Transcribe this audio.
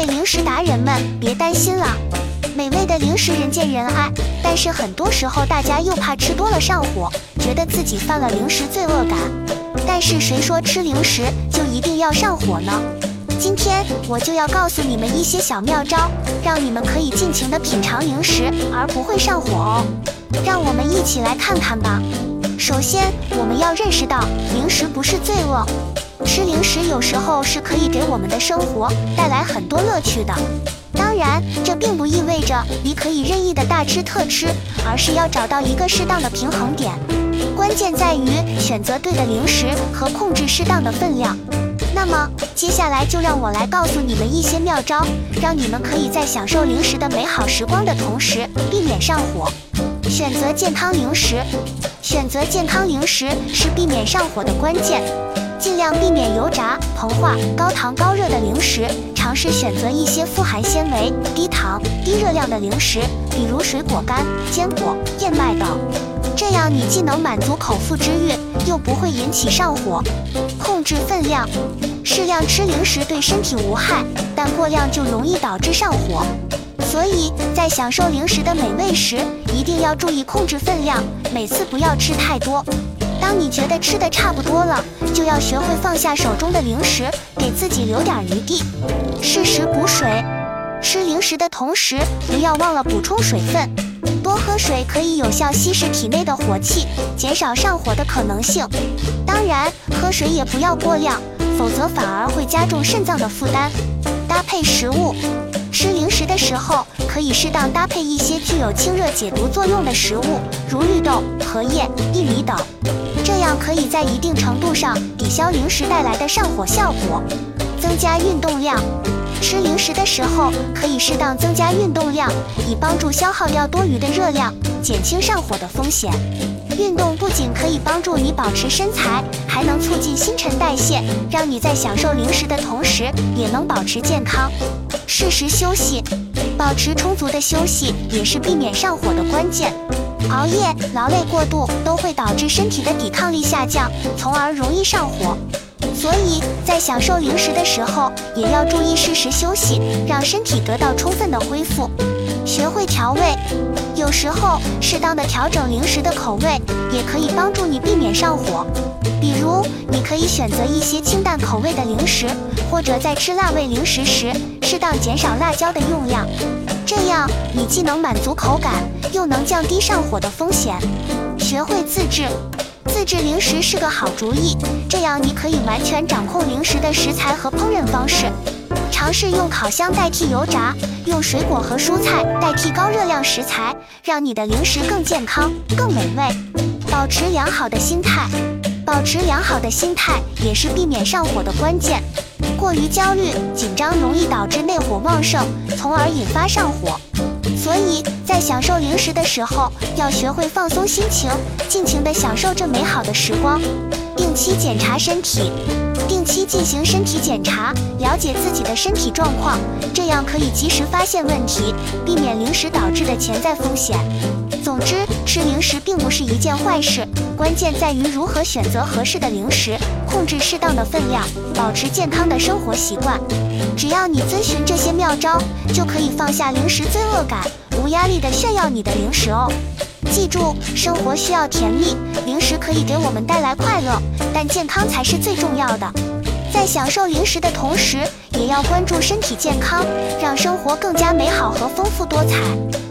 位零食达人们，别担心了。美味的零食人见人爱，但是很多时候大家又怕吃多了上火，觉得自己犯了零食罪恶感。但是谁说吃零食就一定要上火呢？今天我就要告诉你们一些小妙招，让你们可以尽情的品尝零食而不会上火哦。让我们一起来看看吧。首先，我们要认识到零食不是罪恶，吃零食有时候是可以给我们的生活带来很多乐趣的。当然，这并不意味着你可以任意的大吃特吃，而是要找到一个适当的平衡点。关键在于选择对的零食和控制适当的分量。那么，接下来就让我来告诉你们一些妙招，让你们可以在享受零食的美好时光的同时，避免上火。选择健康零食，选择健康零食是避免上火的关键。尽量避免油炸、膨化、高糖高热的零食，尝试选择一些富含纤维、低糖、低热量的零食，比如水果干、坚果、燕麦等。这样你既能满足口腹之欲，又不会引起上火。控制分量，适量吃零食对身体无害，但过量就容易导致上火。所以在享受零食的美味时，一定要注意控制分量，每次不要吃太多。当你觉得吃的差不多了，就要学会放下手中的零食，给自己留点余地。适时补水，吃零食的同时不要忘了补充水分。多喝水可以有效稀释体内的火气，减少上火的可能性。当然，喝水也不要过量，否则反而会加重肾脏的负担。搭配食物，吃零食的时候可以适当搭配一些具有清热解毒作用的食物，如绿豆、荷叶、薏米等。这样可以在一定程度上抵消零食带来的上火效果。增加运动量，吃零食的时候可以适当增加运动量，以帮助消耗掉多余的热量，减轻上火的风险。运动不仅可以帮助你保持身材，还能促进新陈代谢，让你在享受零食的同时也能保持健康。适时休息，保持充足的休息也是避免上火的关键。熬夜、劳累过度都会导致身体的抵抗力下降，从而容易上火。所以在享受零食的时候，也要注意适时休息，让身体得到充分的恢复。学会调味，有时候适当的调整零食的口味，也可以帮助你避免上火。比如，你可以选择一些清淡口味的零食，或者在吃辣味零食时，适当减少辣椒的用量。这样，你既能满足口感，又能降低上火的风险。学会自制，自制零食是个好主意。这样，你可以完全掌控零食的食材和烹饪方式。尝试用烤箱代替油炸，用水果和蔬菜代替高热量食材，让你的零食更健康、更美味。保持良好的心态，保持良好的心态也是避免上火的关键。过于焦虑、紧张容易导致内火旺盛，从而引发上火。所以在享受零食的时候，要学会放松心情，尽情地享受这美好的时光。定期检查身体，定期进行身体检查，了解自己的身体状况，这样可以及时发现问题，避免零食导致的潜在风险。总之，吃零食并不是一件坏事，关键在于如何选择合适的零食，控制适当的分量，保持健康的生活习惯。只要你遵循这些妙招，就可以放下零食罪恶感，无压力的炫耀你的零食哦。记住，生活需要甜蜜，零食可以给我们带来快乐，但健康才是最重要的。在享受零食的同时，也要关注身体健康，让生活更加美好和丰富多彩。